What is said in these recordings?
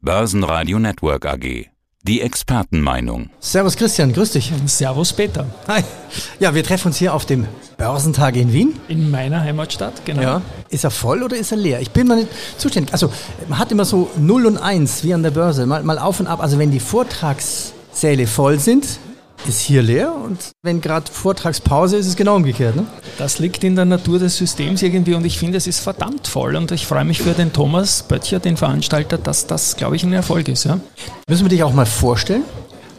Börsenradio Network AG. Die Expertenmeinung. Servus Christian, grüß dich. Servus Peter. Hi. Ja, wir treffen uns hier auf dem Börsentag in Wien. In meiner Heimatstadt, genau. Ja. Ist er voll oder ist er leer? Ich bin mal nicht zuständig. Also man hat immer so 0 und 1 wie an der Börse. Mal, mal auf und ab. Also wenn die Vortragssäle voll sind, ist hier leer und wenn gerade Vortragspause ist, ist es genau umgekehrt. Ne? Das liegt in der Natur des Systems irgendwie und ich finde, es ist verdammt voll und ich freue mich für den Thomas Böttcher, den Veranstalter, dass das, glaube ich, ein Erfolg ist. Ja? Müssen wir dich auch mal vorstellen?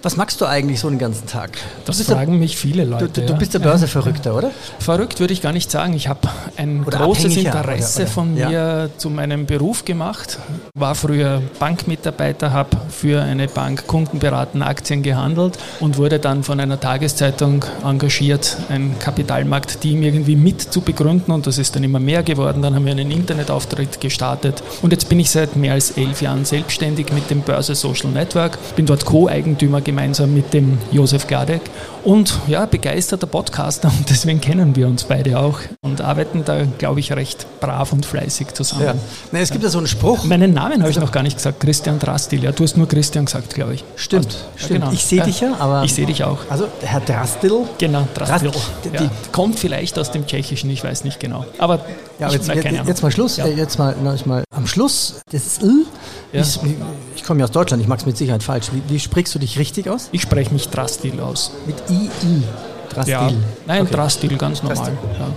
Was magst du eigentlich so den ganzen Tag? Das fragen der, mich viele Leute. Du, du, du bist der Börseverrückter, oder? Verrückt würde ich gar nicht sagen. Ich habe ein oder großes Interesse oder, oder, von mir ja. zu meinem Beruf gemacht. War früher Bankmitarbeiter, habe für eine Bank Kunden beraten, Aktien gehandelt und wurde dann von einer Tageszeitung engagiert, ein Kapitalmarktteam irgendwie mit zu begründen und das ist dann immer mehr geworden. Dann haben wir einen Internetauftritt gestartet und jetzt bin ich seit mehr als elf Jahren selbstständig mit dem Börse Social Network. Bin dort Co-Eigentümer gemeinsam mit dem Josef Gladek und ja, begeisterter Podcaster und deswegen kennen wir uns beide auch und arbeiten da, glaube ich, recht brav und fleißig zusammen. Ja. Na, es gibt ja so einen Spruch. Meinen Namen habe ich noch gar nicht gesagt, Christian Drastil. Ja, du hast nur Christian gesagt, glaube ich. Stimmt, also, stimmt. Genau. Ich sehe dich ja, aber. Ich sehe dich auch. Also Herr Drastil. Genau, Drastil. Ja. Kommt vielleicht aus dem Tschechischen, ich weiß nicht genau. Aber, ja, aber jetzt, jetzt, jetzt, mal Schluss. Ja. Äh, jetzt mal, mal am Schluss. Das ist L. Ja. Ich, komme ja aus Deutschland, ich mag es mit Sicherheit falsch. Wie, wie, sprichst du dich richtig aus? Ich spreche mich Drastil aus. Mit I-I. Drastil. Ja. Nein, okay. Drastil, ganz normal. Ja.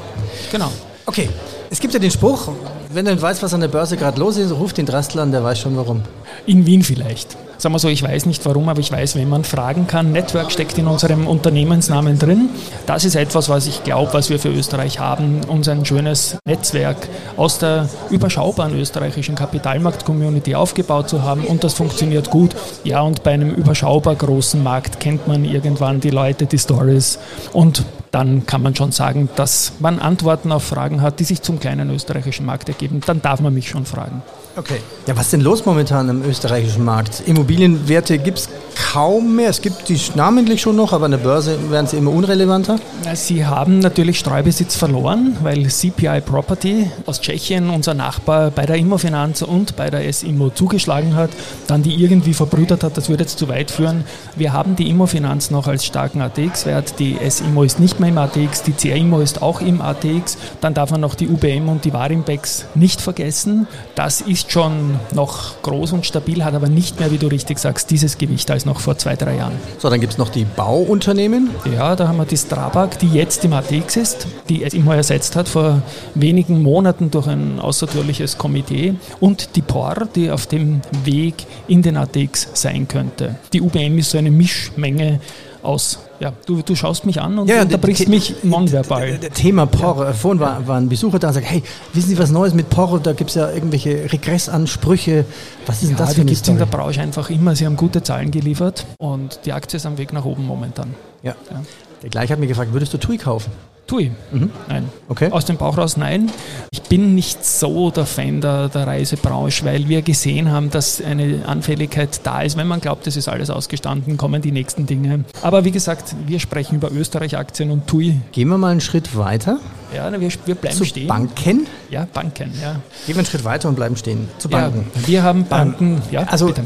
Genau. Okay. Es gibt ja den Spruch, wenn du nicht weißt, was an der Börse gerade los ist, ruft den Drastel an, der weiß schon warum. In Wien vielleicht sagen wir so, ich weiß nicht warum, aber ich weiß, wenn man fragen kann. Network steckt in unserem Unternehmensnamen drin. Das ist etwas, was ich glaube, was wir für Österreich haben, uns ein schönes Netzwerk aus der überschaubaren österreichischen Kapitalmarkt-Community aufgebaut zu haben und das funktioniert gut. Ja, und bei einem überschaubar großen Markt kennt man irgendwann die Leute, die Stories und dann kann man schon sagen, dass man Antworten auf Fragen hat, die sich zum kleinen österreichischen Markt ergeben. Dann darf man mich schon fragen. Okay. Ja, was ist denn los momentan im österreichischen Markt? Immobilienwerte gibt es kaum mehr. Es gibt die namentlich schon noch, aber an der Börse werden sie immer unrelevanter. Sie haben natürlich Streubesitz verloren, weil CPI Property aus Tschechien, unser Nachbar, bei der Immofinanz und bei der S-Immo zugeschlagen hat, dann die irgendwie verbrüdert hat. Das würde jetzt zu weit führen. Wir haben die Immofinanz noch als starken ATX-Wert. Die S-Immo ist nicht mehr im ATX, die CR-Immo ist auch im ATX. Dann darf man noch die UBM und die Warimbex nicht vergessen. Das ist ist schon noch groß und stabil, hat aber nicht mehr, wie du richtig sagst, dieses Gewicht als noch vor zwei, drei Jahren. So, dann gibt es noch die Bauunternehmen. Ja, da haben wir die Strabag, die jetzt im ATX ist, die es immer ersetzt hat vor wenigen Monaten durch ein außertürliches Komitee und die POR, die auf dem Weg in den ATX sein könnte. Die UBM ist so eine Mischmenge aus. Ja, du, du schaust mich an und ja, unterbrichst mich nonverbal. Thema Porro. Ja. Vorhin war, war ein Besucher da und sagt, hey, wissen Sie was Neues mit Porro? Da gibt es ja irgendwelche Regressansprüche. Was ist denn das für eine gibt es in der Branche einfach immer. Sie haben gute Zahlen geliefert und die Aktie ist am Weg nach oben momentan. Ja. ja. Der gleich hat mir gefragt, würdest du TUI kaufen? Tui. Mhm. Nein. Okay. Aus dem Bauch raus nein. Ich bin nicht so der Fan der, der Reisebranche, weil wir gesehen haben, dass eine Anfälligkeit da ist. Wenn man glaubt, es ist alles ausgestanden, kommen die nächsten Dinge. Aber wie gesagt, wir sprechen über Österreich-Aktien und TUI. Gehen wir mal einen Schritt weiter. Ja, wir, wir bleiben Zu stehen. Banken? Ja, Banken, ja. Gehen wir einen Schritt weiter und bleiben stehen. Zu Banken. Ja, wir haben Banken, ähm, ja, also bitte.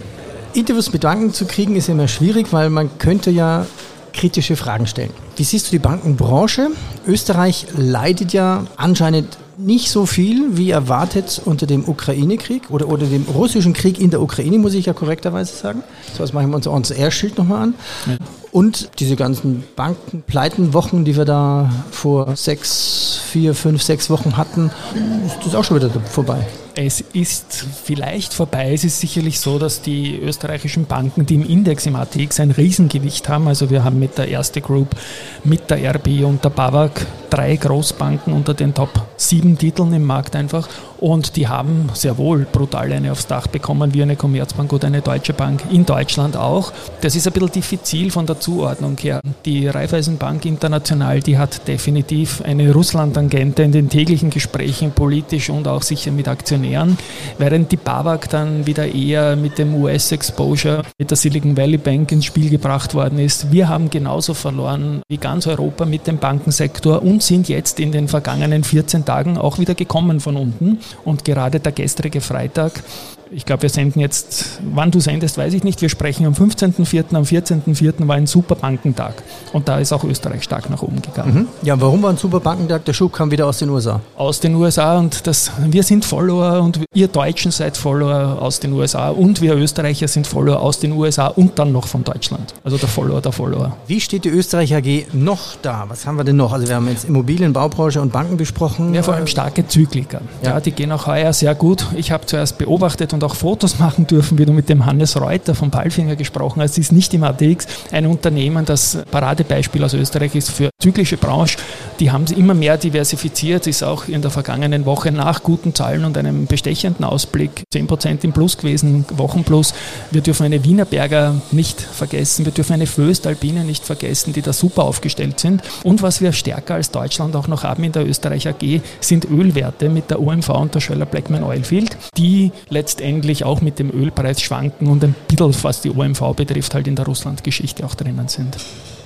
Interviews mit Banken zu kriegen ist immer schwierig, weil man könnte ja kritische Fragen stellen. Wie siehst du die Bankenbranche? Österreich leidet ja anscheinend nicht so viel wie erwartet unter dem Ukraine-Krieg oder, oder dem russischen Krieg in der Ukraine, muss ich ja korrekterweise sagen. So, jetzt machen wir uns unser Airschild nochmal an. Ja. Und diese ganzen Bankenpleitenwochen, die wir da vor sechs, vier, fünf, sechs Wochen hatten, ist das auch schon wieder vorbei. Es ist vielleicht vorbei. Es ist sicherlich so, dass die österreichischen Banken, die im Index im ATX ein Riesengewicht haben, also wir haben mit der Erste Group, mit der RB und der BAWAG drei Großbanken unter den Top sieben Titeln im Markt einfach und die haben sehr wohl brutal eine aufs Dach bekommen, wie eine Commerzbank oder eine Deutsche Bank, in Deutschland auch. Das ist ein bisschen diffizil von der Zuordnung her. Die Raiffeisenbank International, die hat definitiv eine Russland-Tangente in den täglichen Gesprächen, politisch und auch sicher mit Aktionären, während die BAWAG dann wieder eher mit dem US-Exposure, mit der Silicon Valley Bank ins Spiel gebracht worden ist. Wir haben genauso verloren wie ganz Europa mit dem Bankensektor und sind jetzt in den vergangenen 14 Tagen auch wieder gekommen von unten. Und gerade der gestrige Freitag ich glaube, wir senden jetzt, wann du sendest, weiß ich nicht. Wir sprechen am 15.04., am 14.04. war ein super Bankentag. Und da ist auch Österreich stark nach oben gegangen. Mhm. Ja, warum war ein super Bankentag? Der Schub kam wieder aus den USA. Aus den USA und das, wir sind Follower und ihr Deutschen seid Follower aus den USA und wir Österreicher sind Follower aus den USA und dann noch von Deutschland. Also der Follower der Follower. Wie steht die Österreich AG noch da? Was haben wir denn noch? Also wir haben jetzt Immobilien, Baubranche und Banken besprochen. Ja, vor allem starke Zykliker. Ja. ja die gehen auch heuer sehr gut. Ich habe zuerst beobachtet und auch Fotos machen dürfen, wie du mit dem Hannes Reuter von Palfinger gesprochen hast. Es ist nicht im ATX ein Unternehmen, das Paradebeispiel aus Österreich ist für zyklische Branche. Die haben immer mehr diversifiziert, ist auch in der vergangenen Woche nach guten Zahlen und einem bestechenden Ausblick 10% im Plus gewesen, Wochenplus. Wir dürfen eine Wienerberger nicht vergessen, wir dürfen eine Föstalpine nicht vergessen, die da super aufgestellt sind. Und was wir stärker als Deutschland auch noch haben in der Österreich AG, sind Ölwerte mit der OMV und der Schöller Blackman Oilfield, die letztendlich auch mit dem Ölpreis schwanken und ein bisschen, was die OMV betrifft, halt in der Russland-Geschichte auch drinnen sind.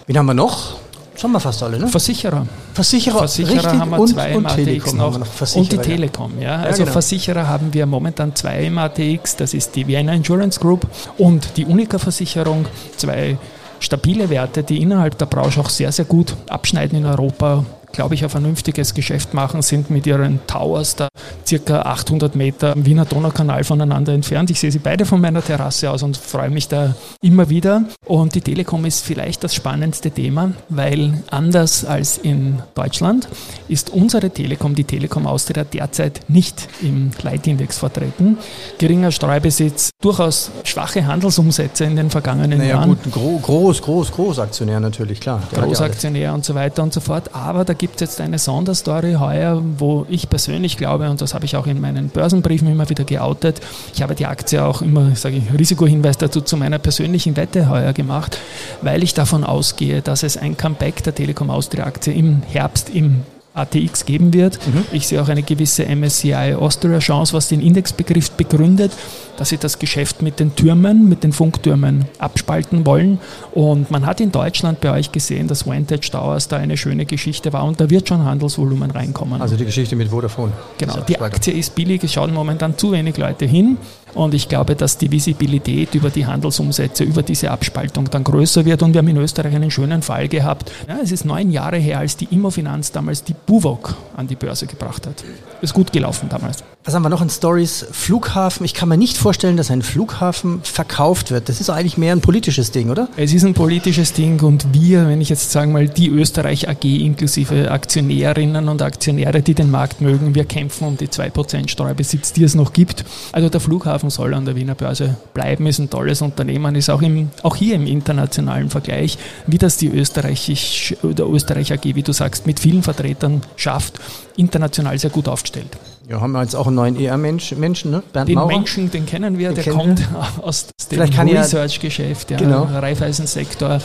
Wen haben wir noch? Schon mal fast alle, ne? Versicherer. Versicherer, Versicherer richtig, haben wir zwei und, im ATX noch. noch und die Telekom, ja. ja also genau. Versicherer haben wir momentan zwei im ATX. Das ist die Vienna Insurance Group und die Unica Versicherung. Zwei stabile Werte, die innerhalb der Branche auch sehr, sehr gut abschneiden in Europa glaube ich, ein vernünftiges Geschäft machen, sind mit ihren Towers da circa 800 Meter am Wiener Donaukanal voneinander entfernt. Ich sehe sie beide von meiner Terrasse aus und freue mich da immer wieder. Und die Telekom ist vielleicht das spannendste Thema, weil anders als in Deutschland ist unsere Telekom, die Telekom Austria, derzeit nicht im Leitindex vertreten. Geringer Streubesitz, durchaus schwache Handelsumsätze in den vergangenen naja, Jahren. Gut, groß, groß, Großaktionär natürlich, klar. Großaktionär und so weiter und so fort. Aber da gibt es jetzt eine Sonderstory heuer, wo ich persönlich glaube, und das habe ich auch in meinen Börsenbriefen immer wieder geoutet, ich habe die Aktie auch immer, sage ich, Risikohinweis dazu zu meiner persönlichen Wette heuer gemacht, weil ich davon ausgehe, dass es ein Comeback der Telekom Austria Aktie im Herbst im ATX geben wird. Mhm. Ich sehe auch eine gewisse MSCI Austria Chance, was den Indexbegriff begründet, dass sie das Geschäft mit den Türmen, mit den Funktürmen abspalten wollen. Und man hat in Deutschland bei euch gesehen, dass Vantage Towers da eine schöne Geschichte war und da wird schon Handelsvolumen reinkommen. Also die Geschichte mit Vodafone. Genau, die Aktie ist billig, es schauen momentan zu wenig Leute hin. Und ich glaube, dass die Visibilität über die Handelsumsätze, über diese Abspaltung dann größer wird. Und wir haben in Österreich einen schönen Fall gehabt. Ja, es ist neun Jahre her, als die Immofinanz damals die Buwok an die Börse gebracht hat. Ist gut gelaufen damals. Was haben wir noch in Stories? Flughafen. Ich kann mir nicht vorstellen, dass ein Flughafen verkauft wird. Das ist eigentlich mehr ein politisches Ding, oder? Es ist ein politisches Ding und wir, wenn ich jetzt sagen mal, die Österreich AG inklusive Aktionärinnen und Aktionäre, die den Markt mögen, wir kämpfen um die 2% Steuerbesitz, die es noch gibt. Also der Flughafen soll an der Wiener Börse bleiben, ist ein tolles Unternehmen, ist auch, im, auch hier im internationalen Vergleich, wie das die Österreichisch, oder Österreich AG, wie du sagst, mit vielen Vertretern schafft, international sehr gut aufgestellt. Ja, haben wir jetzt auch einen neuen ER-Menschen, ne? Bernd den Maurer. Menschen, den kennen wir, den der kommt wir. aus dem Research-Geschäft, ja, genau. Raiffeisen-Sektor.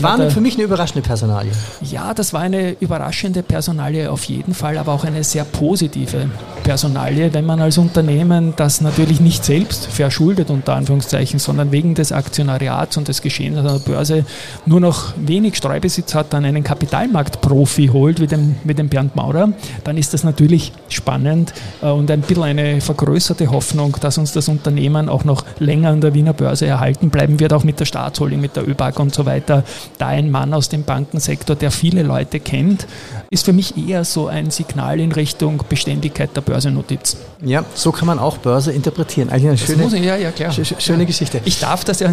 War für mich eine überraschende Personalie. Ja, das war eine überraschende Personalie auf jeden Fall, aber auch eine sehr positive Personalie, wenn man als Unternehmen das natürlich nicht selbst verschuldet, unter Anführungszeichen, sondern wegen des Aktionariats und des Geschehens an der Börse nur noch wenig Streubesitz hat, dann einen Kapitalmarktprofi holt, wie dem, wie dem Bernd Maurer, dann ist das natürlich spannend und ein bisschen eine vergrößerte Hoffnung, dass uns das Unternehmen auch noch länger an der Wiener Börse erhalten bleiben wird, auch mit der Staatsholding, mit der ÖBAG und so weiter. Da ein Mann aus dem Bankensektor, der viele Leute kennt, ist für mich eher so ein Signal in Richtung Beständigkeit der Börsennotiz. Ja, so kann man auch Börse interpretieren. Eigentlich eine schöne, ich, ja, ja, sch schöne ja. Geschichte. Ich darf das ja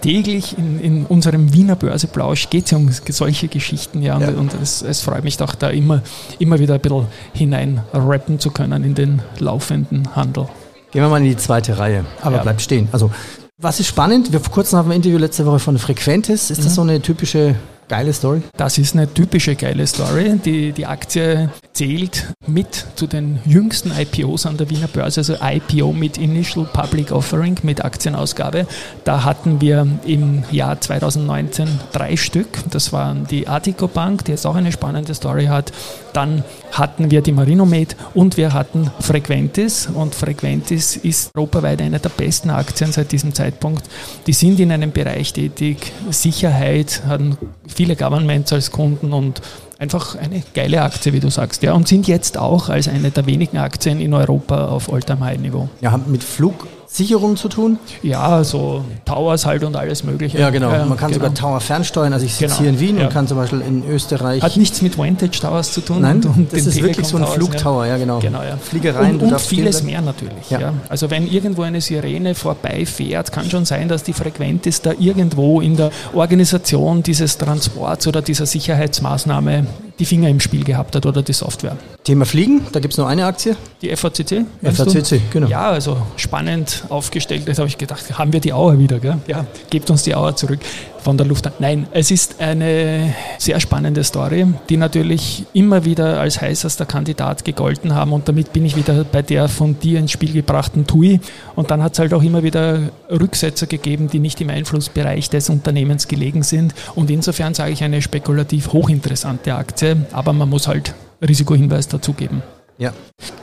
täglich in, in unserem Wiener Börseplausch geht es ja um solche Geschichten, ja, und, und es, es, freut mich doch da immer, immer wieder ein bisschen hinein rappen zu können in den laufenden Handel. Gehen wir mal in die zweite Reihe, aber ja. bleibt stehen. Also, was ist spannend? Wir vor kurzem haben ein Interview letzte Woche von Frequentis. Ist mhm. das so eine typische Geile Story. Das ist eine typische geile Story. Die, die Aktie zählt mit zu den jüngsten IPOs an der Wiener Börse, also IPO mit Initial Public Offering, mit Aktienausgabe. Da hatten wir im Jahr 2019 drei Stück. Das waren die Artico Bank, die jetzt auch eine spannende Story hat. Dann hatten wir die Marinomed und wir hatten Frequentis. Und Frequentis ist europaweit eine der besten Aktien seit diesem Zeitpunkt. Die sind in einem Bereich tätig, Sicherheit, haben viele Governments als Kunden und einfach eine geile Aktie, wie du sagst, ja, und sind jetzt auch als eine der wenigen Aktien in Europa auf All-Time-High-Niveau. Ja, mit Flug Sicherungen zu tun? Ja, so Towers halt und alles Mögliche. Ja, genau. Man kann genau. sogar Tower fernsteuern. Also ich sitze genau. hier in Wien ja. und kann zum Beispiel in Österreich. Hat nichts mit Vantage Towers zu tun. Nein, und, und das ist wirklich so ein Flugtower, ja, genau. genau ja. Fliegereien. Und, und vieles mehr natürlich. Ja. Also wenn irgendwo eine Sirene vorbeifährt, kann schon sein, dass die frequent ist, da irgendwo in der Organisation dieses Transports oder dieser Sicherheitsmaßnahme die Finger im Spiel gehabt hat oder die Software. Thema Fliegen, da gibt es nur eine Aktie. Die FACC. FACC, genau. Ja, also spannend aufgestellt. Da habe ich gedacht, haben wir die Auer wieder, gell? Ja, gebt uns die Auer zurück von der Luft. Nein, es ist eine sehr spannende Story, die natürlich immer wieder als heißester Kandidat gegolten haben und damit bin ich wieder bei der von dir ins Spiel gebrachten TUI und dann hat es halt auch immer wieder Rücksetzer gegeben, die nicht im Einflussbereich des Unternehmens gelegen sind und insofern sage ich eine spekulativ hochinteressante Aktie, aber man muss halt Risikohinweis dazugeben. Ja.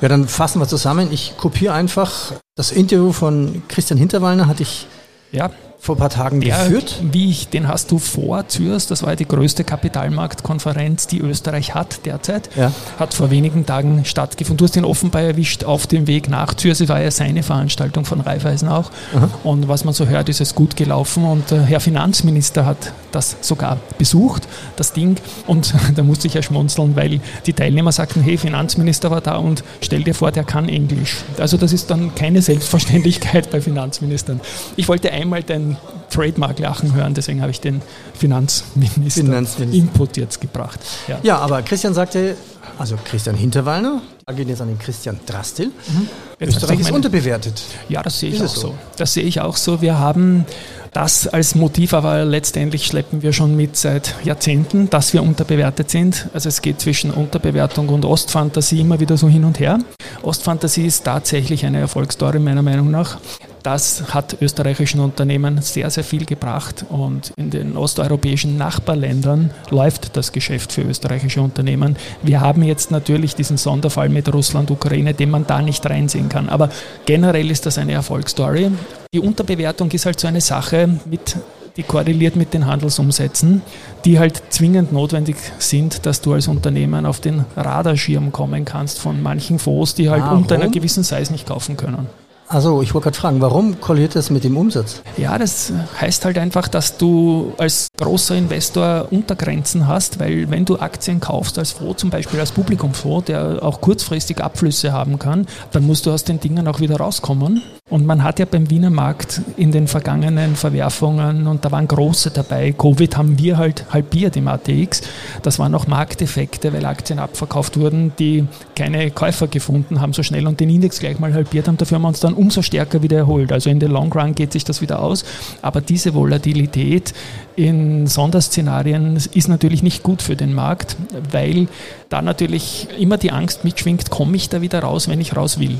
ja, dann fassen wir zusammen. Ich kopiere einfach das Interview von Christian Hinterwallner, hatte ich ja vor ein paar Tagen der, geführt. Wie ich, den hast du vor Zürs, das war die größte Kapitalmarktkonferenz, die Österreich hat derzeit. Ja. Hat vor wenigen Tagen stattgefunden. Du hast ihn offenbar erwischt auf dem Weg nach Zürs. Es war ja seine Veranstaltung von Raiffeisen auch. Aha. Und was man so hört, ist es gut gelaufen. Und der Herr Finanzminister hat das sogar besucht, das Ding. Und da musste ich ja schmunzeln, weil die Teilnehmer sagten, hey, Finanzminister war da und stell dir vor, der kann Englisch. Also das ist dann keine Selbstverständlichkeit bei Finanzministern. Ich wollte einmal den Trademark lachen hören, deswegen habe ich den Finanzminister, Finanzminister. Input jetzt gebracht. Ja. ja, aber Christian sagte, also Christian Hinterwallner, da geht jetzt an den Christian Drastil. Mhm. Österreich ist unterbewertet. Ja, das sehe ich ist auch so. so. Das sehe ich auch so. Wir haben das als Motiv, aber letztendlich schleppen wir schon mit seit Jahrzehnten, dass wir unterbewertet sind. Also es geht zwischen Unterbewertung und Ostfantasie immer wieder so hin und her. Ostfantasie ist tatsächlich eine Erfolgsstory meiner Meinung nach. Das hat österreichischen Unternehmen sehr, sehr viel gebracht und in den osteuropäischen Nachbarländern läuft das Geschäft für österreichische Unternehmen. Wir haben jetzt natürlich diesen Sonderfall mit Russland, Ukraine, den man da nicht reinsehen kann. Aber generell ist das eine Erfolgsstory. Die Unterbewertung ist halt so eine Sache, mit, die korreliert mit den Handelsumsätzen, die halt zwingend notwendig sind, dass du als Unternehmen auf den Radarschirm kommen kannst von manchen Fonds, die halt ah, unter einer gewissen Size nicht kaufen können. Also, ich wollte gerade fragen, warum korreliert das mit dem Umsatz? Ja, das heißt halt einfach, dass du als großer Investor Untergrenzen hast, weil wenn du Aktien kaufst als Fonds, zum Beispiel als Publikumsfonds, der auch kurzfristig Abflüsse haben kann, dann musst du aus den Dingen auch wieder rauskommen. Und man hat ja beim Wiener Markt in den vergangenen Verwerfungen, und da waren große dabei, Covid haben wir halt halbiert im ATX, das waren auch Markteffekte, weil Aktien abverkauft wurden, die keine Käufer gefunden haben so schnell und den Index gleich mal halbiert haben, dafür haben wir uns dann umso stärker wieder erholt. Also in den Long Run geht sich das wieder aus. Aber diese Volatilität in Sonderszenarien ist natürlich nicht gut für den Markt, weil da natürlich immer die Angst mitschwingt, komme ich da wieder raus, wenn ich raus will,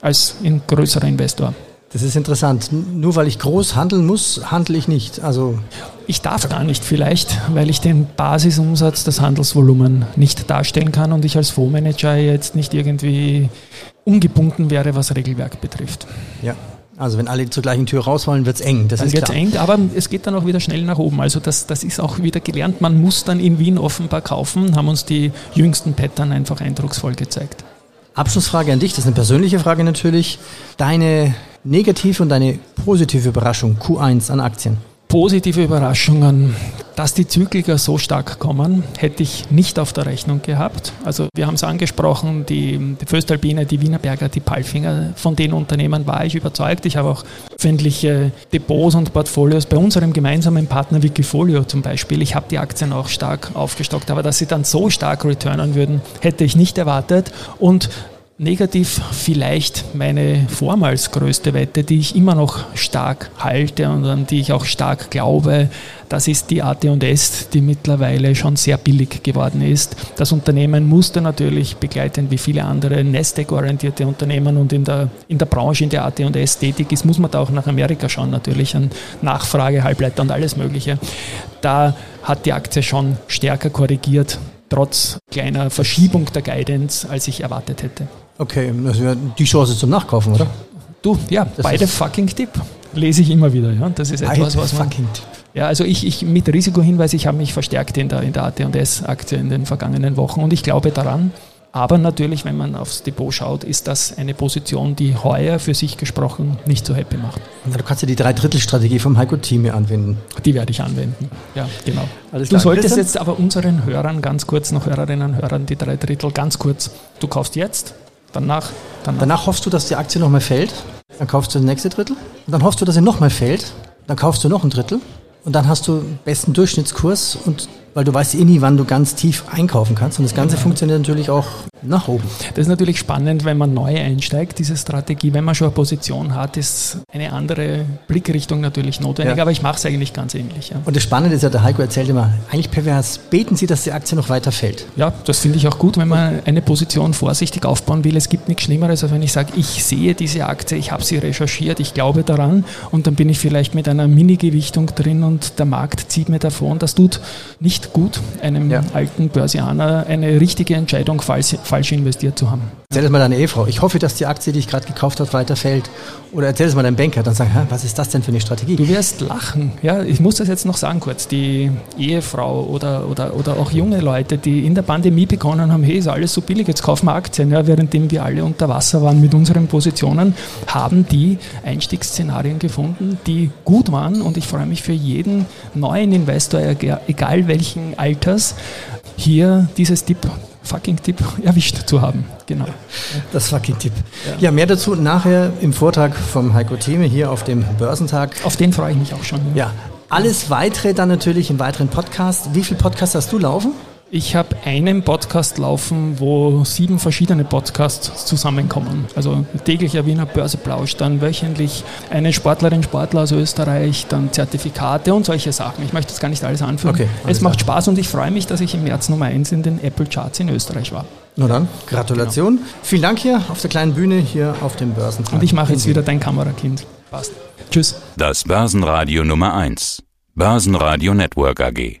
als ein größerer Investor. Das ist interessant. Nur weil ich groß handeln muss, handle ich nicht. Also ich darf gar nicht vielleicht, weil ich den Basisumsatz, das Handelsvolumen nicht darstellen kann und ich als Fondsmanager jetzt nicht irgendwie ungebunden wäre, was Regelwerk betrifft. Ja. Also wenn alle zur gleichen Tür raus wollen, wird es eng. Das dann wird es eng, aber es geht dann auch wieder schnell nach oben. Also das, das ist auch wieder gelernt. Man muss dann in Wien offenbar kaufen, haben uns die jüngsten Pattern einfach eindrucksvoll gezeigt. Abschlussfrage an dich, das ist eine persönliche Frage natürlich. Deine negative und deine positive Überraschung Q1 an Aktien? Positive Überraschungen. Dass die Zykliker so stark kommen, hätte ich nicht auf der Rechnung gehabt. Also wir haben es angesprochen, die, die Föstalpine, die Wienerberger, die Palfinger, von den Unternehmen war ich überzeugt. Ich habe auch öffentliche Depots und Portfolios bei unserem gemeinsamen Partner Wikifolio zum Beispiel. Ich habe die Aktien auch stark aufgestockt, aber dass sie dann so stark returnen würden, hätte ich nicht erwartet. Und Negativ vielleicht meine vormals größte Wette, die ich immer noch stark halte und an die ich auch stark glaube. Das ist die AT&S, die mittlerweile schon sehr billig geworden ist. Das Unternehmen musste natürlich begleitend wie viele andere Nasdaq-orientierte Unternehmen und in der, in der Branche, in der AT&S tätig ist, muss man da auch nach Amerika schauen natürlich, an Nachfrage, Halbleiter und alles Mögliche. Da hat die Aktie schon stärker korrigiert, trotz kleiner Verschiebung der Guidance, als ich erwartet hätte. Okay, das wäre die Chance zum Nachkaufen, oder? Du, ja, das beide fucking Tipp. Lese ich immer wieder, ja. Das ist etwas, was man. Fucking Tipp. Ja, also ich, ich mit Risikohinweis, ich habe mich verstärkt in der, in der AT&S-Aktie in den vergangenen Wochen und ich glaube daran, Aber natürlich, wenn man aufs Depot schaut, ist das eine Position, die heuer für sich gesprochen nicht so happy macht. Du kannst ja die Dreidrittelstrategie vom Heiko Team anwenden. Die werde ich anwenden. Ja, genau. Alles du solltest jetzt aber unseren Hörern ganz kurz, noch Hörerinnen und Hörern, die drei Drittel ganz kurz. Du kaufst jetzt, danach, danach. Danach hoffst du, dass die Aktie nochmal fällt. Dann kaufst du das nächste Drittel. Und dann hoffst du, dass sie nochmal fällt. Dann kaufst du noch ein Drittel. Und dann hast du besten Durchschnittskurs und weil du weißt eh nie, wann du ganz tief einkaufen kannst. Und das Ganze funktioniert natürlich auch nach oben. Das ist natürlich spannend, wenn man neu einsteigt, diese Strategie. Wenn man schon eine Position hat, ist eine andere Blickrichtung natürlich notwendig, ja. aber ich mache es eigentlich ganz ähnlich. Ja. Und das Spannende ist ja, der Heiko erzählt immer, eigentlich pervers, beten Sie, dass die Aktie noch weiter fällt. Ja, das finde ich auch gut, wenn man eine Position vorsichtig aufbauen will. Es gibt nichts Schlimmeres, als wenn ich sage, ich sehe diese Aktie, ich habe sie recherchiert, ich glaube daran und dann bin ich vielleicht mit einer Mini-Gewichtung drin und der Markt zieht mir davon. Das tut nicht gut, einem ja. alten Börsianer eine richtige Entscheidung falsch, falsch investiert zu haben. Erzähl es mal deiner Ehefrau. Ich hoffe, dass die Aktie, die ich gerade gekauft habe, weiter fällt. Oder erzähl es mal deinem Banker, dann sagen, was ist das denn für eine Strategie? Du wirst lachen. Ja, ich muss das jetzt noch sagen kurz. Die Ehefrau oder, oder, oder auch junge Leute, die in der Pandemie begonnen haben, hey, ist alles so billig, jetzt kaufen wir Aktien. Ja, währenddem wir alle unter Wasser waren mit unseren Positionen, haben die Einstiegsszenarien gefunden, die gut waren. Und ich freue mich für jeden neuen Investor, egal welchen Alters, hier dieses Tipp fucking Tipp erwischt zu haben. Genau. Das fucking Tipp. Ja. ja, mehr dazu nachher im Vortrag vom Heiko Theme hier auf dem Börsentag. Auf den freue ich mich auch schon. Ja, alles weitere dann natürlich im weiteren Podcast. Wie viele Podcasts hast du laufen? Ich habe einen Podcast laufen, wo sieben verschiedene Podcasts zusammenkommen. Also täglicher Wiener Börseplausch, dann wöchentlich eine Sportlerin, Sportler aus Österreich, dann Zertifikate und solche Sachen. Ich möchte das gar nicht alles anführen. Okay, alles es macht klar. Spaß und ich freue mich, dass ich im März Nummer eins in den Apple Charts in Österreich war. Na dann, Gratulation. Genau. Vielen Dank hier auf der kleinen Bühne hier auf dem Börsentag. Und ich mache jetzt wieder dein Kamerakind. Passt. Tschüss. Das Börsenradio Nummer 1. Börsenradio Network AG.